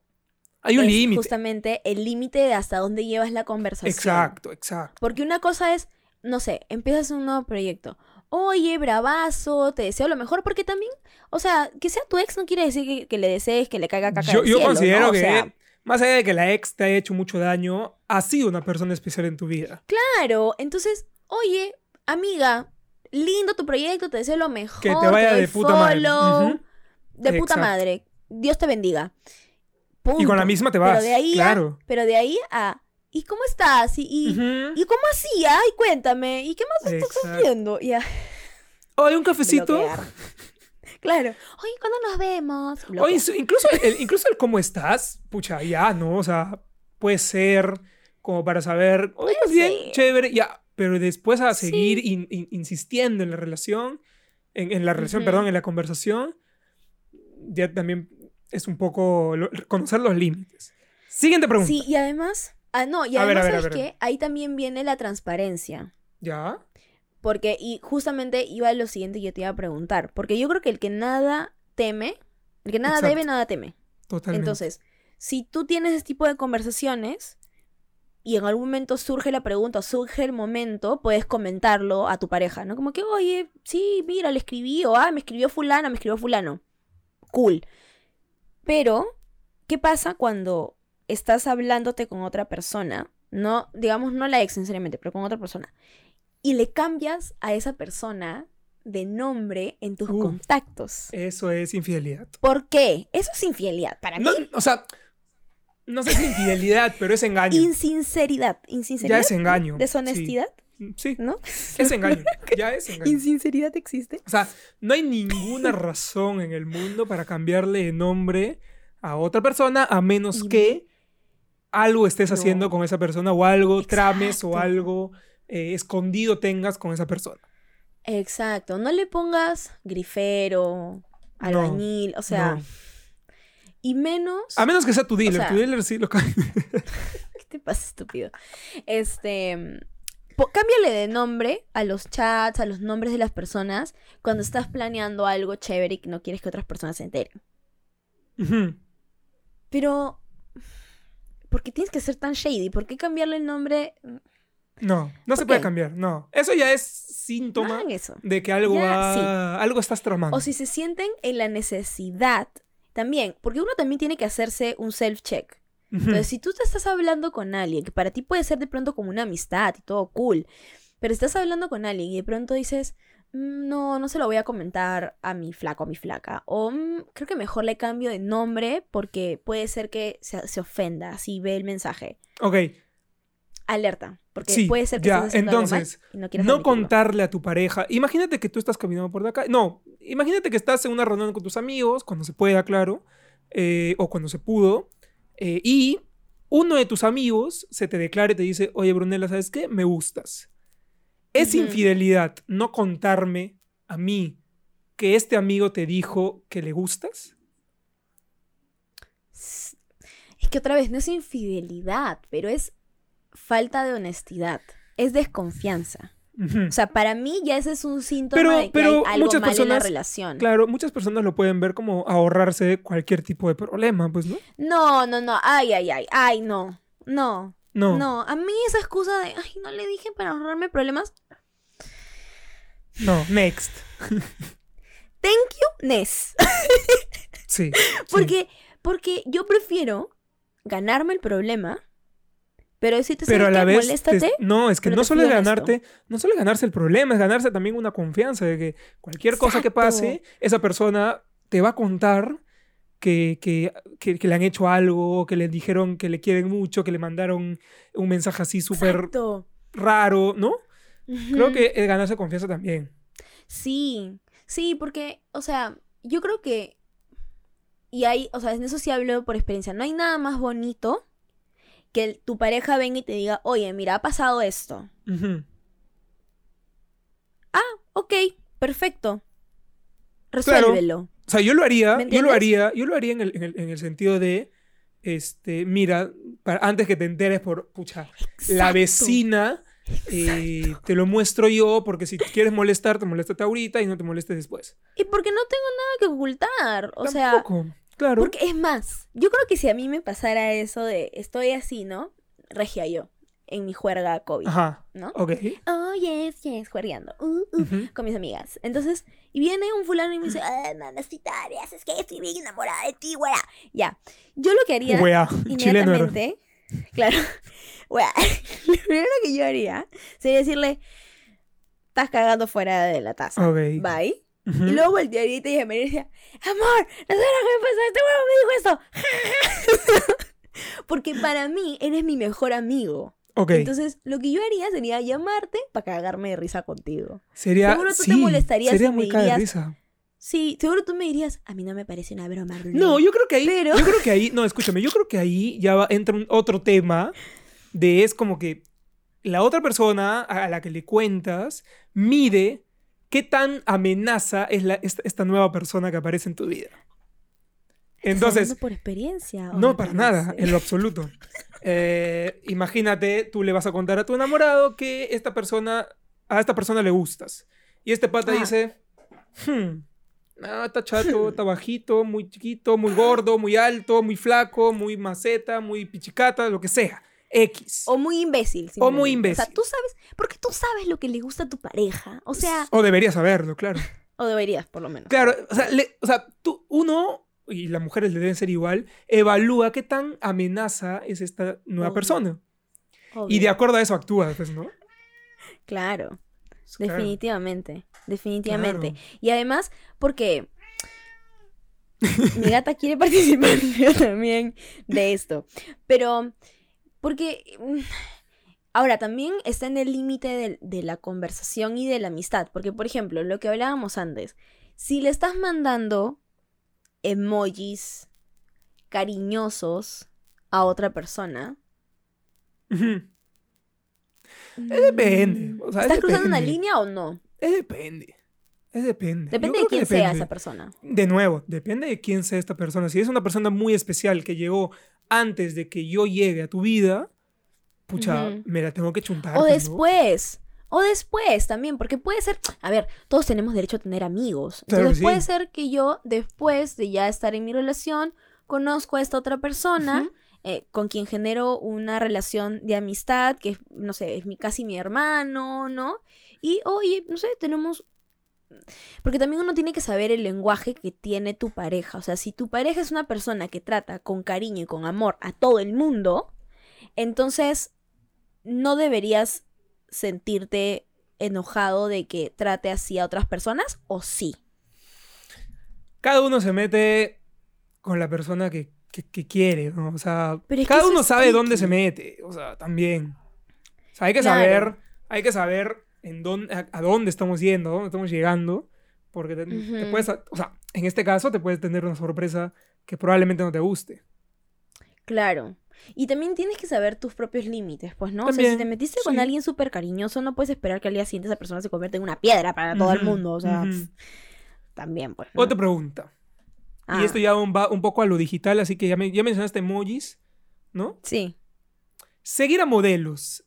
Hay un límite.
justamente el límite de hasta dónde llevas la conversación.
Exacto, exacto.
Porque una cosa es, no sé, empiezas un nuevo proyecto. Oye, bravazo, te deseo lo mejor, porque también, o sea, que sea tu ex no quiere decir que, que le desees que le caiga caca
Yo,
del
yo
cielo,
considero
¿no? O
que,
sea,
más allá de que la ex te haya hecho mucho daño, ha sido una persona especial en tu vida.
claro, entonces, oye, amiga, lindo tu proyecto, te deseo lo mejor.
Que te vaya
doy
de puta madre.
De puta
Exacto.
madre. Dios te bendiga.
Y con la misma te vas.
Pero de ahí
claro.
a, pero de ahí a, ¿y cómo estás? ¿Y, y,
Ujú.
¿y cómo así? Ay, cuéntame. ¿Y qué más estás
Exacto.
haciendo? Y a-
Oye, un cafecito.
bloquear. Claro. Oye, ¿cuándo nos vemos?
Oye, incluso el, incluso el cómo estás, pucha, ya, ¿no? O sea, puede ser como para saber, oye, ¿estás bien? Chévere, ya. Pero después a
Sí.
seguir in- in- insistiendo en la relación, en, en la relación, perdón, en la conversación, ya también es un poco lo- conocer los límites. Siguiente pregunta.
Sí, y además, ah, no, y
ver,
además,
ver, a
¿sabes
ver.
qué? Ahí también viene la transparencia.
¿Ya?
Porque, y justamente iba a lo siguiente que yo te iba a preguntar. Porque yo creo que el que nada teme, el que nada
Exacto.
debe, nada teme.
Totalmente.
Entonces, si tú tienes ese tipo de conversaciones y en algún momento surge la pregunta surge el momento, puedes comentarlo a tu pareja, ¿no? Como que, oye, sí, mira, le escribí, o ah, me escribió fulano, me escribió fulano. Cool. Pero, ¿qué pasa cuando estás hablándote con otra persona? No, digamos, no la ex sinceramente, pero con otra persona. Y le cambias a esa persona de nombre en tus contactos.
Eso es infidelidad.
¿Por qué? Eso es infidelidad. Para mí,
No, o sea, no sé si infidelidad, pero es engaño.
Insinceridad. Insinceridad.
Ya es engaño.
Deshonestidad,
Sí,
¿no?
es engaño. Ya es engaño.
Insinceridad existe.
O sea, no hay ninguna razón en el mundo para cambiarle de nombre a otra persona a menos
Y-
que algo estés
No.
haciendo con esa persona o algo trames o algo eh, escondido tengas con esa persona.
Exacto. No le pongas grifero, albañil, o sea.
No.
Y menos.
A menos que sea tu dealer.
sea-
tu dealer sí lo cambia.
¿Qué te pasa, estúpido? Este. Cámbiale de nombre a los chats, a los nombres de las personas cuando estás planeando algo chévere y que no quieres que otras personas se enteren. Pero. ¿Por qué tienes que ser tan shady? ¿Por qué cambiarle el nombre?
No, no se
¿Por
puede cambiar. No. Eso ya es síntoma
eso.
de que algo
Ya,
va- algo estás tramando.
O si se sienten en la necesidad. También, porque uno también tiene que hacerse un self-check. Entonces, si tú te estás hablando con alguien, que para ti puede ser de pronto como una amistad y todo cool, pero estás hablando con alguien y de pronto dices, "Mm, no, no se lo voy a comentar a mi flaco, a mi flaca, o "Mm, creo que mejor le cambio de nombre porque puede ser que se, se ofenda si ve el mensaje.
Ok.
Alerta, porque
Sí,
puede ser que
ya, entonces,
y no quieras
No contarle a tu pareja. Imagínate que tú estás caminando por calle. No, imagínate que estás en una reunión con tus amigos, cuando se pueda, claro, eh, o cuando se pudo, eh, y uno de tus amigos se te declara y te dice, oye, Brunella, ¿sabes qué? Me gustas. Es infidelidad no contarme a mí que este amigo te dijo que le gustas.
Es que otra vez no es infidelidad, pero es falta de honestidad, es desconfianza. O sea, para mí ya ese es un síntoma
Pero-
de que
pero
hay algo
muchas
mal en la
personas-
relación.
Claro, muchas personas lo pueden ver como ahorrarse cualquier tipo de problema, pues, ¿no?
No, no, no. Ay, ay, ay. Ay, no. No.
No.
No. A mí esa excusa de, ay, no le dije para ahorrarme problemas.
No, next.
Thank you, Ness.
Sí. sí.
Porque, porque yo prefiero ganarme el problema, pero decirte,
pero a
¿sabes
la vez
Moléstate.
te- no es que no
te
solo
fui
es
honesto.
ganarte no solo es ganarse el problema es ganarse también una confianza de que cualquier cosa que pase esa persona te va a contar que, que, que- que le han hecho algo que le dijeron que le quieren mucho que le mandaron un mensaje así súper raro no creo que es ganarse confianza también
Sí, sí, porque, o sea, yo creo que, y hay, o sea, en eso sí hablo por experiencia, no hay nada más bonito que el- tu pareja venga y te diga, oye, mira, ha pasado esto.
Ujú.
Ok, perfecto. Resuélvelo.
O sea, yo lo haría,
¿Me
yo lo haría, yo lo haría en el, en el- en el sentido de, este, mira, para- antes que te enteres por, pucha, la vecina, eh, te lo muestro yo, porque si quieres molestar, te moléstate ahorita y no te molestes después.
Y porque no tengo nada que ocultar. O sea,
claro.
porque es más, yo creo que si a mí me pasara eso de estoy así, ¿no? Regia yo, en mi juerga COVID,
Ajá,
¿no?
ok.
Oh, yes, yes, juergueando. Uh, uh. Con mis amigas. Entonces, y viene un fulano y me dice, ay, mamacita, es que estoy bien enamorada de ti, wea. Ya. Yo lo que haría
Wea, chileno.
inmediatamente, claro, wea, lo primero que yo haría sería decirle, estás cagando fuera de la taza.
Ok.
Bye.
Ujú.
Y luego y te llamaría y decía, amor, no sabes lo que me pasó, este huevo me dijo esto. Porque para mí eres mi mejor amigo.
Ok,
Entonces, lo que yo haría sería llamarte para cagarme de risa contigo.
sería,
seguro tú te molestarías
sería
me
muy caga de risa.
Sí, seguro tú me dirías, a mí no me parece una broma. Brunel".
No, yo creo que ahí,
Pero-
yo creo que ahí, no, escúchame, yo creo que ahí ya va- entra un otro tema de es como que la otra persona a la que le cuentas mide qué tan amenaza es la, esta, esta nueva persona que aparece en tu vida.
¿Estás
Entonces,
por experiencia?
no para nada, en lo absoluto. Eh, imagínate, tú le vas a contar a tu enamorado que esta persona, a esta persona le gustas. Y este pata
Ah.
dice, hmm, no, está chato, está bajito, muy chiquito, muy gordo, muy alto, muy flaco, muy maceta, muy pichicata, lo que sea. X.
O muy imbécil.
O muy
simplemente. O sea,
imbécil.
tú sabes, porque tú sabes lo que le gusta a tu pareja. O sea,
O deberías saberlo, claro.
o deberías, por lo menos.
Claro, o sea, le- o sea, tú, uno, y las mujeres le deben ser igual, evalúa qué tan amenaza es esta nueva
Obvio.
persona.
Obvio.
Y de acuerdo a eso actúas, pues, ¿no?
Claro,
Claro.
definitivamente. Definitivamente.
Claro.
Y además, porque mi gata quiere participar también de esto. Pero, porque. mm, Ahora, también está en el límite de, de la conversación y de la amistad. Porque, por ejemplo, lo que hablábamos antes. Si le estás mandando emojis cariñosos a otra persona.
Ujú. Eh, depende, o sea,
¿Estás cruzando una línea o no?
Es depende. Es depende.
Depende de quién sea esa persona.
De nuevo, depende de quién sea esta persona. Si es una persona muy especial que llegó antes de que yo llegue a tu vida, pucha, me la tengo que chuntar.
O
pues, ¿no?
después. O después también, porque puede ser, a ver, todos tenemos derecho a tener amigos.
Claro
Entonces puede ser que yo, después de ya estar en mi relación, conozco a esta otra persona eh, con quien genero una relación de amistad, que no sé, es mi, casi mi hermano, ¿no? Y, oye, no sé, tenemos... Porque también uno tiene que saber el lenguaje que tiene tu pareja. O sea, si tu pareja es una persona que trata con cariño y con amor a todo el mundo, entonces no deberías sentirte enojado de que trate así a otras personas, o sí.
Cada uno se mete con la persona que, que- que quiere, ¿no? O sea,
Pero
cada uno sabe dónde se mete, o sea, también. O sea, hay que
Claro.
saber, hay que saber en dónde, a, a dónde estamos yendo, a dónde estamos llegando, porque te, puedes, o sea, en este caso te puedes tener una sorpresa que probablemente no te guste.
Claro. Y también tienes que saber tus propios límites, pues, ¿no? o sea, si te metiste con alguien súper cariñoso, no puedes esperar que al día siguiente esa persona se convierta en una piedra para todo el mundo. O sea, también, pues. ¿no?
Otra pregunta.
Ah,
Y esto ya va un poco a lo digital, así que ya, me- ya mencionaste emojis, ¿no?
Sí.
Seguir a modelos,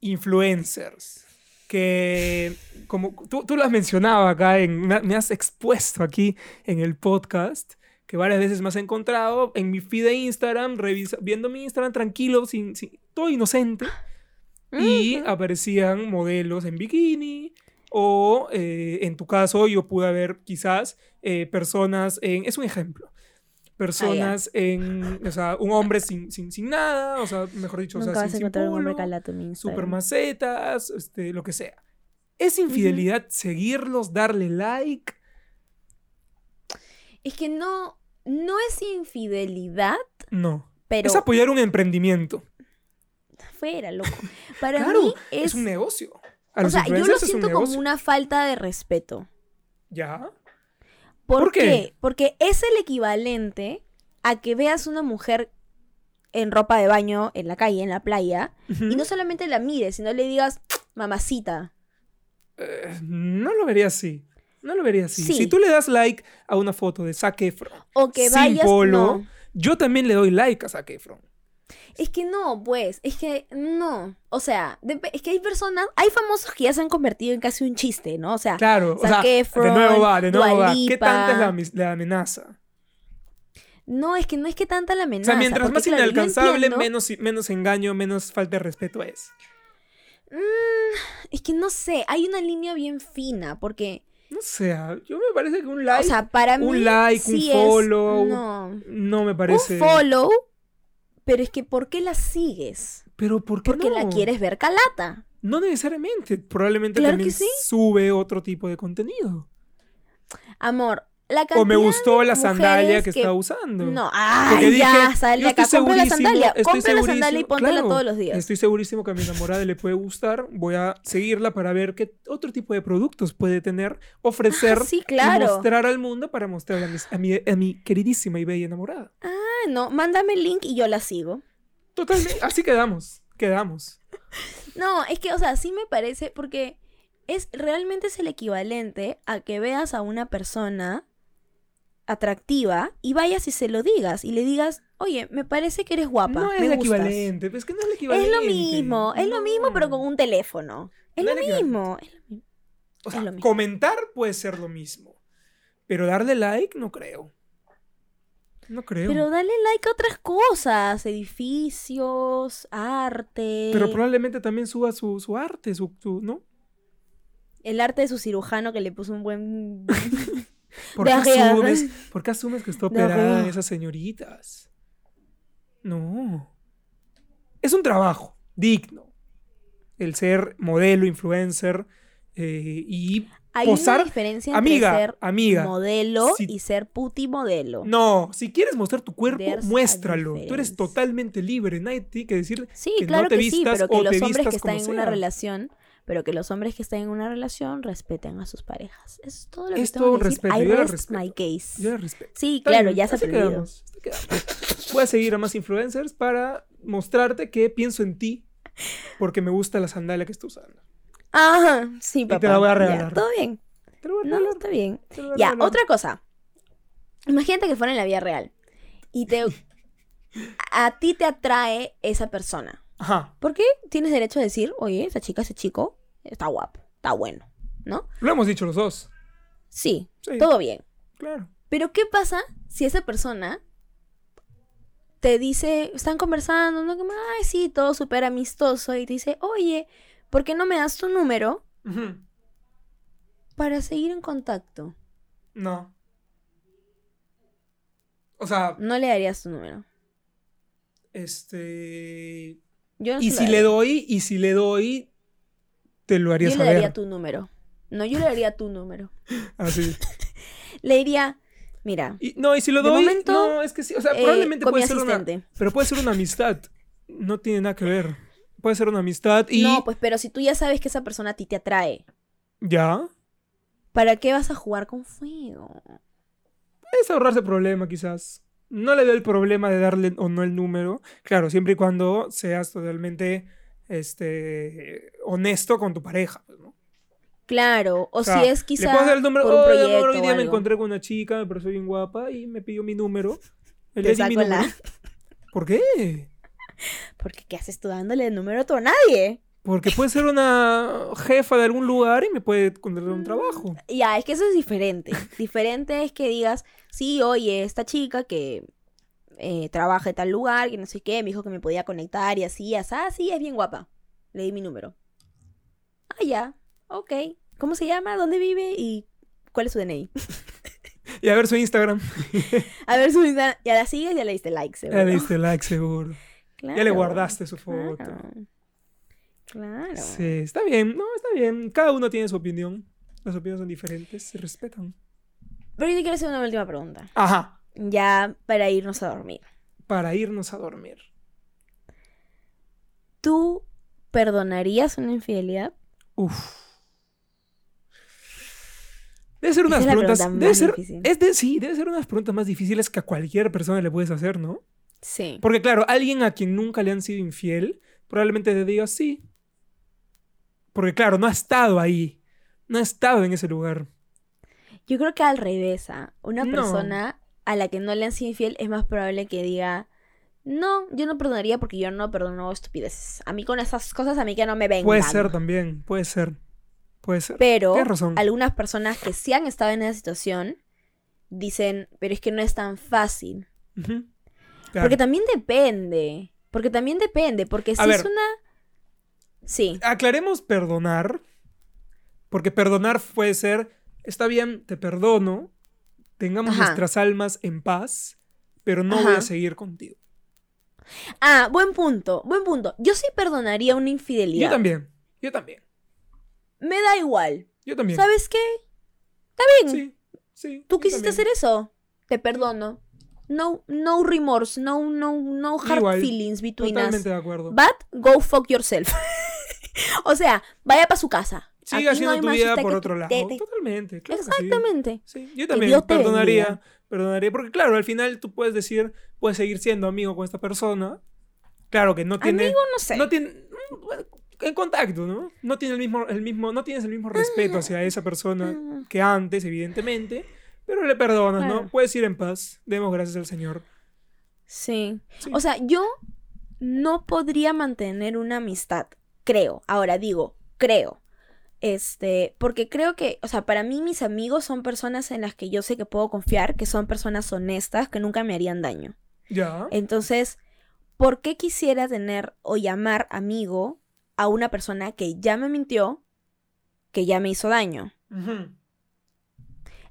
influencers, que como tú, tú lo has mencionado acá, en, me, has expuesto aquí en el podcast, que varias veces me has encontrado en mi feed de Instagram, revisa- viendo mi Instagram tranquilo, sin, sin- todo inocente, y aparecían modelos en bikini. O eh, en tu caso, yo pude ver quizás eh, personas en. Es un ejemplo. Personas en. O sea, un hombre sin, sin, sin nada. O sea, mejor dicho, o sea,
Nunca vas
sin,
a
sin
encontrar un
polo,
Instagram.
super macetas, este, lo que sea. ¿Es infidelidad seguirlos, darle like?
Es que no, no es infidelidad,
No.
pero
Es apoyar un emprendimiento.
fuera, loco. Para
claro,
mí
es,
es,
un negocio. A
o sea, yo lo
un
siento como una falta de respeto.
Ya.
¿Por,
¿Por qué?
qué? Porque es el equivalente a que veas una mujer en ropa de baño en la calle, en la playa, y no solamente la mires, sino le digas, mamacita.
Eh, no lo vería así. No lo vería así.
Sí.
Si tú le das like a una foto de Zac Efron,
O que
Sin
vayas.
polo.
No.
yo también le doy like a Zac Efron.
Es que no, pues, es que no. O sea, es que hay personas, hay famosos que ya se han convertido en casi un chiste, ¿no? O sea,
Claro, o
Zac
sea,
Efron,
de nuevo va, de nuevo
Dua
va. ¿Qué tanta es la, amenaza?
no, es que no es que tanta la
O
amenaza.
sea, mientras
porque,
más
claro,
inalcanzable,
entiendo-
menos, menos engaño, menos falta de respeto es.
Mm, es que no sé, hay una línea bien fina, porque,
No sé, yo me parece que un like
o sea, para mí.
un like, un
es-
follow,
no.
no me parece.
Un follow, pero es que ¿por qué la sigues?
Pero ¿por qué
Porque
no?
la quieres ver calata.
No necesariamente. Probablemente
Claro
también
que sí.
sube otro tipo de contenido.
Amor, la
O me gustó la sandalia que, está usando.
No,
Porque
ay,
dije,
ya,
yo
sale
estoy
acá, compra la sandalia, compra la sandalia y póntela
claro,
todos los días.
Estoy segurísimo que a mi enamorada le puede gustar. Voy a seguirla para ver qué otro tipo de productos puede tener, ofrecer
Ah, sí,
y
claro.
mostrar al mundo para mostrar a, mis- a mi, a mi queridísima y bella enamorada.
Ah, no, mándame el link y yo la sigo.
Totalmente. Así quedamos. Quedamos.
No, es que, o sea, sí me parece, porque es realmente es el equivalente a que veas a una persona atractiva y vayas y se lo digas y le digas, oye, me parece que eres guapa.
no es
me
el
gustas".
equivalente. Es que no es el
Es
equivalente.
lo mismo, es lo mismo, pero con un teléfono. Es
No
lo
es
mismo. es lo mismo.
O
es
sea,
lo mismo.
comentar puede ser lo mismo. Pero darle like, no creo. No creo.
Pero dale like a otras cosas, edificios, arte.
Pero probablemente también suba su, su arte, su, su- ¿no?
El arte de su cirujano que le puso un buen...
¿Por qué,
De
asumes, por qué asumes que está
De
operada
arriba.
esas señoritas? No. Es un trabajo digno. El ser modelo, influencer eh, y
Hay
posar.
una diferencia entre ser
amiga.
modelo
si-
y ser puti modelo.
No, si quieres mostrar tu cuerpo,
There's
muéstralo. Tú eres totalmente libre. Nadie tiene que decir
Sí,
que
claro
no te
que sí,
vistas
pero que
o
los
te
hombres que están en una relación, pero que los hombres que están en una relación respeten a sus parejas. Eso es todo lo que
Es
tengo
todo
que decir.
respeto,
I
yo la
rest
respeto.
my case.
Yo respeto.
Sí,
Está
claro,
bien,
ya se ha
quedamos. Voy a seguir a más influencers para mostrarte que pienso en ti porque me gusta la sandalia que estoy usando.
Ajá, sí,
te
papá.
la voy a
Ya,
regalar.
todo bien.
Te lo voy a
No, está bien.
te lo voy a
Ya,
regalar.
otra cosa. Imagínate que fuera en la vida real. Y te. A ti te atrae esa persona.
Ajá.
¿Por qué tienes derecho a decir, oye, esa chica, ese chico, está guapo, está bueno? ¿No?
Lo hemos dicho los dos.
Sí,
Sí.
todo bien.
Claro.
Pero ¿qué pasa si esa persona te dice, están conversando, ¿no? Como, ay, sí, todo súper amistoso, y te dice, oye, ¿por qué no me das tu número para seguir en contacto?
No. O sea,
No le darías tu número.
este.
Yo no
Y si le doy, y si le doy, te lo haría
Yo le
saber.
daría tu número. No, yo le daría tu número.
Así.
Le diría, mira,
Y- no, y si lo doy,
momento,
no, es que sí, o sea,
eh,
probablemente
mi
puede ser una, pero puede ser una amistad. No tiene nada que ver. Puede ser una amistad y
no, pues pero si tú ya sabes que esa persona a ti te atrae,
ya,
¿para qué vas a jugar con fuego?
es ahorrarse problema quizás. No le da el problema de darle o no el número. Claro, siempre y cuando seas totalmente este honesto con tu pareja, pues, ¿no?
Claro, o,
O sea,
si es
le
quizá
puedes dar el número,
por un
"Oye, amor,
proyecto
hoy día me encontré con una chica, me pareció bien guapa y me pidió mi número. Le di mi
saco la-
número. ¿Por qué?
Porque ¿qué haces tú dándole el número a tu a nadie?
Porque puede ser una jefa de algún lugar y me puede contratar un trabajo.
Ya, es que eso es diferente. diferente es que digas, sí, oye, esta chica que eh, trabaja en tal lugar, que no sé qué, me dijo que me podía conectar y así, así, ah, sí, es bien guapa. Le di mi número. Ah, ya, ok. ¿Cómo se llama? ¿Dónde vive? ¿Y cuál es su DNI?
Y a ver su Instagram.
A ver, su Insta- ya la sigues, ya le diste like, seguro.
Ya le diste like seguro. Ya le guardaste su foto.
Claro. Claro.
Sí, está bien, no, está bien. Cada uno tiene su opinión. Las opiniones son diferentes, se respetan.
Pero yo te quiero hacer una última pregunta.
Ajá,
Ya para irnos a dormir.
para irnos a dormir.
¿Tú perdonarías una infidelidad?
Uf. Debe ser unas
es
preguntas.
pregunta
Debe ser, es de, sí, debe ser unas preguntas más difíciles que a cualquier persona le puedes hacer, ¿no?
Sí.
Porque, claro, alguien a quien nunca le han sido infiel, probablemente te diga sí. Porque, claro, no ha estado ahí. No ha estado en ese lugar.
Yo creo que al revés, ¿ah? una
No.
persona a la que no le han sido infiel es más probable que diga, no, yo no perdonaría porque yo no perdono estupideces. A mí con esas cosas a mí que no me vengan.
Puede ser también, puede ser. Puede ser.
Pero
razón.
algunas personas que sí han estado en esa situación dicen, pero es que no es tan fácil.
Claro.
Porque también depende. Porque también depende. Porque si
A
es
ver.
una. Sí.
Aclaremos perdonar. Porque perdonar puede ser, está bien, te perdono, tengamos
Ajá.
nuestras almas en paz, pero no voy a seguir contigo.
Ah, buen punto. Buen punto. Yo sí perdonaría una infidelidad.
Yo también, yo también,
Me da igual.
yo también.
¿Sabes qué? Está bien.
Sí, sí.
Tú quisiste
también.
hacer eso. Te perdono. No, no remorse. No, no, no hard
Igual,
feelings between us.
Totalmente de acuerdo.
But go fuck yourself. o sea, vaya para su casa.
Sigue
Aquí no
haciendo
hay
tu vida por otro lado.
te- te-
Totalmente, claro que sí.
Exactamente.
Sí, yo también perdonaría,
bendiga.
perdonaría, porque claro, al final tú puedes decir, puedes seguir siendo amigo con esta persona. Claro que no tiene,
Amigo, no sé.
no tiene, mm, en contacto, ¿no? No tiene el mismo, el mismo, no tienes el mismo respeto hacia esa persona
Ah.
que antes, evidentemente, pero le perdonas, ¿no? Puedes ir en paz, demos gracias al Señor.
Sí.
Sí.
O sea, yo no podría mantener una amistad, creo. Ahora digo, creo. Este, porque creo que, o sea, para mí mis amigos son personas en las que yo sé que puedo confiar, que son personas honestas, que nunca me harían daño.
Ya.
Entonces, ¿por qué quisiera tener o llamar amigo a una persona que ya me mintió, que ya me hizo daño?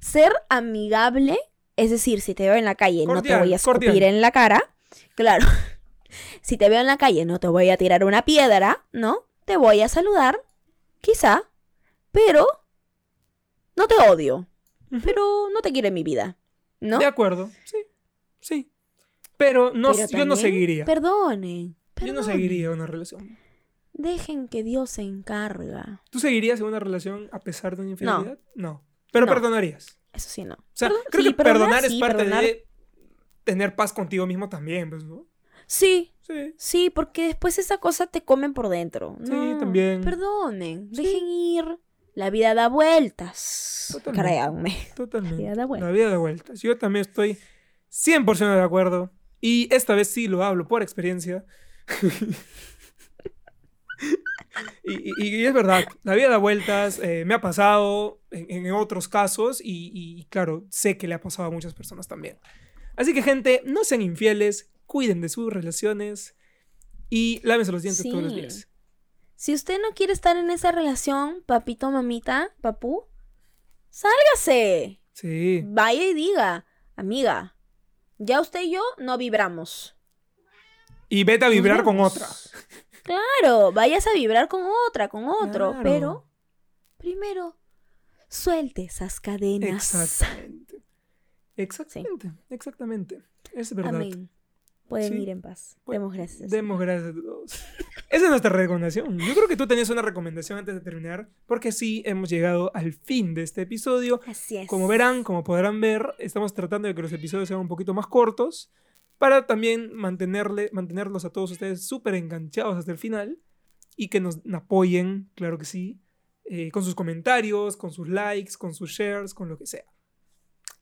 Ser amigable, es decir, si te veo en la calle no te voy a escupir
cordial.
en la cara, claro. Si te veo en la calle no te voy a tirar una piedra, ¿no? Te voy a saludar, quizá, pero no te odio, pero no te quiero en mi vida, ¿no?
De acuerdo, sí, sí. Pero no,
Pero
yo no seguiría.
Perdonen.
Yo no seguiría una relación.
Dejen que Dios se encarga.
¿Tú seguirías en una relación a pesar de una infidelidad? No. Pero
No.
perdonarías.
Eso sí, no.
O sea,
Perdón-
creo
sí,
que perdonar, es
sí,
parte
perdonar-
de tener paz contigo mismo también, pues, ¿no?
Sí,
Sí.
Sí, porque después esa cosa te comen por dentro.
Sí,
No,
también.
Perdonen, dejen ir. La vida da vueltas.
Totalmente.
Créanme.
Totalmente.
La vida da vueltas.
La vida da vueltas. Yo también estoy 100% de acuerdo. Y esta vez sí lo hablo por experiencia. y, y- y es verdad, la vida da vueltas. eh, me ha pasado en, en otros casos. Y, y claro, sé que le ha pasado a muchas personas también. Así que, gente, no sean infieles. Cuiden de sus relaciones. Y lávense los dientes todos los días.
Si usted no quiere estar en esa relación, papito, mamita, papú, sálgase.
Sí.
Vaya y diga, amiga, ya usted y yo no vibramos.
Y vete a vibrar con otra.
Claro, vayas a vibrar con otra, con otro,
Claro.
pero primero suelte esas cadenas.
Exactamente. Exactamente, exactamente. Es verdad.
Amén. Pueden
Sí.
ir en paz. Demos gracias.
Demos gracias a todos. Esa es nuestra recomendación. Yo creo que tú tenías una recomendación antes de terminar, porque sí hemos llegado al fin de este episodio.
Así es.
Como verán, como podrán ver, estamos tratando de que los episodios sean un poquito más cortos para también mantenerle, mantenerlos a todos ustedes súper enganchados hasta el final y que nos apoyen, claro que sí, eh, con sus comentarios, con sus likes, con sus shares, con lo que sea.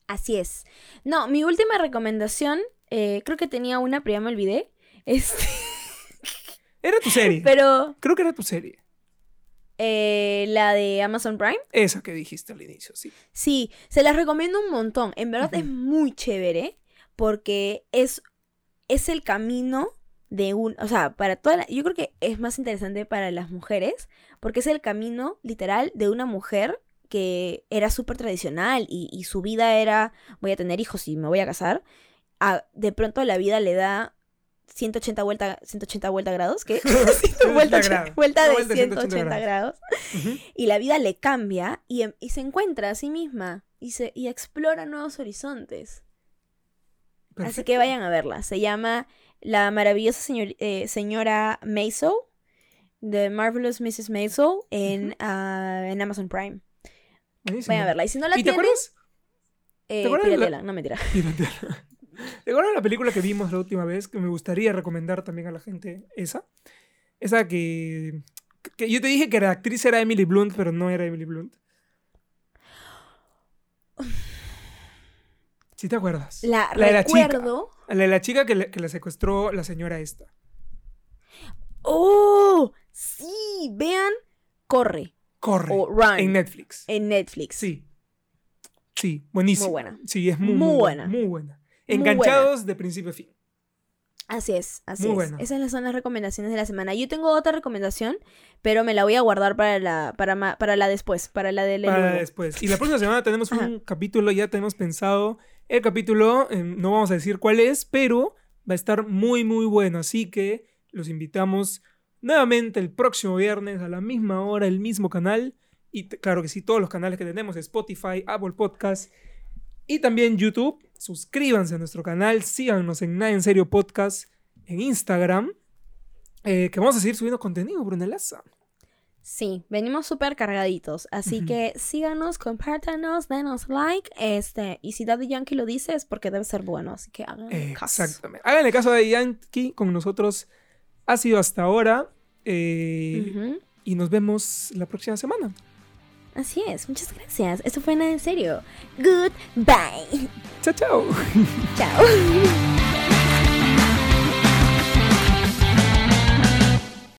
Así es. No, mi última recomendación, eh, creo que tenía una, pero ya me olvidé. Este,
Era tu serie.
pero
Creo que era tu serie.
eh, la de Amazon Prime.
Esa que dijiste al inicio, sí.
Sí, se las recomiendo un montón. En verdad es muy chévere porque es, es el camino de un, o sea, para toda la, yo creo que es más interesante para las mujeres porque es el camino literal de una mujer que era súper tradicional y, y su vida era, voy a tener hijos y me voy a casar. A- de pronto la vida le da 180 vuelta, 180 vuelta grados, ¿qué? vuelta,
grados.
vuelta de
vuelta de
180
180
grados y la vida le cambia y, em- y se encuentra a sí misma y, se, y explora nuevos horizontes. Así que vayan a verla. Se llama La maravillosa señor- eh, señora Maisel, The Marvelous Mrs. Maisel, en, ah, en Amazon Prime.
Buenísimo.
Vayan a verla. Y si no la
¿Y te
tienen,
acuerdas?
eh,
acuerdas de la-.
No, mentira.
¿Te acuerdas de la película que vimos la última vez? Que me gustaría recomendar también a la gente. Esa. Esa que. que yo te dije que la actriz era Emily Blunt, pero no era Emily Blunt. ¿Sí te acuerdas?
La,
de la chica.
recuerdo.
La de la chica que, le- que la secuestró la señora esta.
¡Oh! Sí, vean, corre.
Corre.
O Run.
En Netflix.
En Netflix.
Sí. Sí, buenísimo.
Muy buena.
Sí, es muy,
Muy
muy
buena.
Muy buena.
Muy
Enganchados de principio a fin.
Así es, así
Muy
es.
buena.
Esas son las recomendaciones de la semana. Yo tengo otra recomendación, pero me la voy a guardar para la, para, ma- para la después, para la del
para
luego.
después. Y la próxima semana tenemos un capítulo, ya tenemos pensado el capítulo, eh, no vamos a decir cuál es, pero va a estar muy, muy bueno. Así que los invitamos nuevamente el próximo viernes a la misma hora, el mismo canal. Y claro que sí, todos los canales que tenemos, Spotify, Apple Podcast y también YouTube. Suscríbanse a nuestro canal, síganos en Nada en Serio Podcast en Instagram. eh, que vamos a seguir subiendo contenido, Brunelaza.
Sí, venimos súper cargaditos, así que síganos, compártanos, denos like, este, y si Daddy Yankee lo dice es porque debe ser bueno, así que hagan caso.
Exactamente. Háganle caso a Yankee con nosotros. Ha sido hasta ahora. eh. Y nos vemos la próxima semana.
Así es, muchas gracias. Esto fue nada en serio. Goodbye.
Chao, chao.
Chao.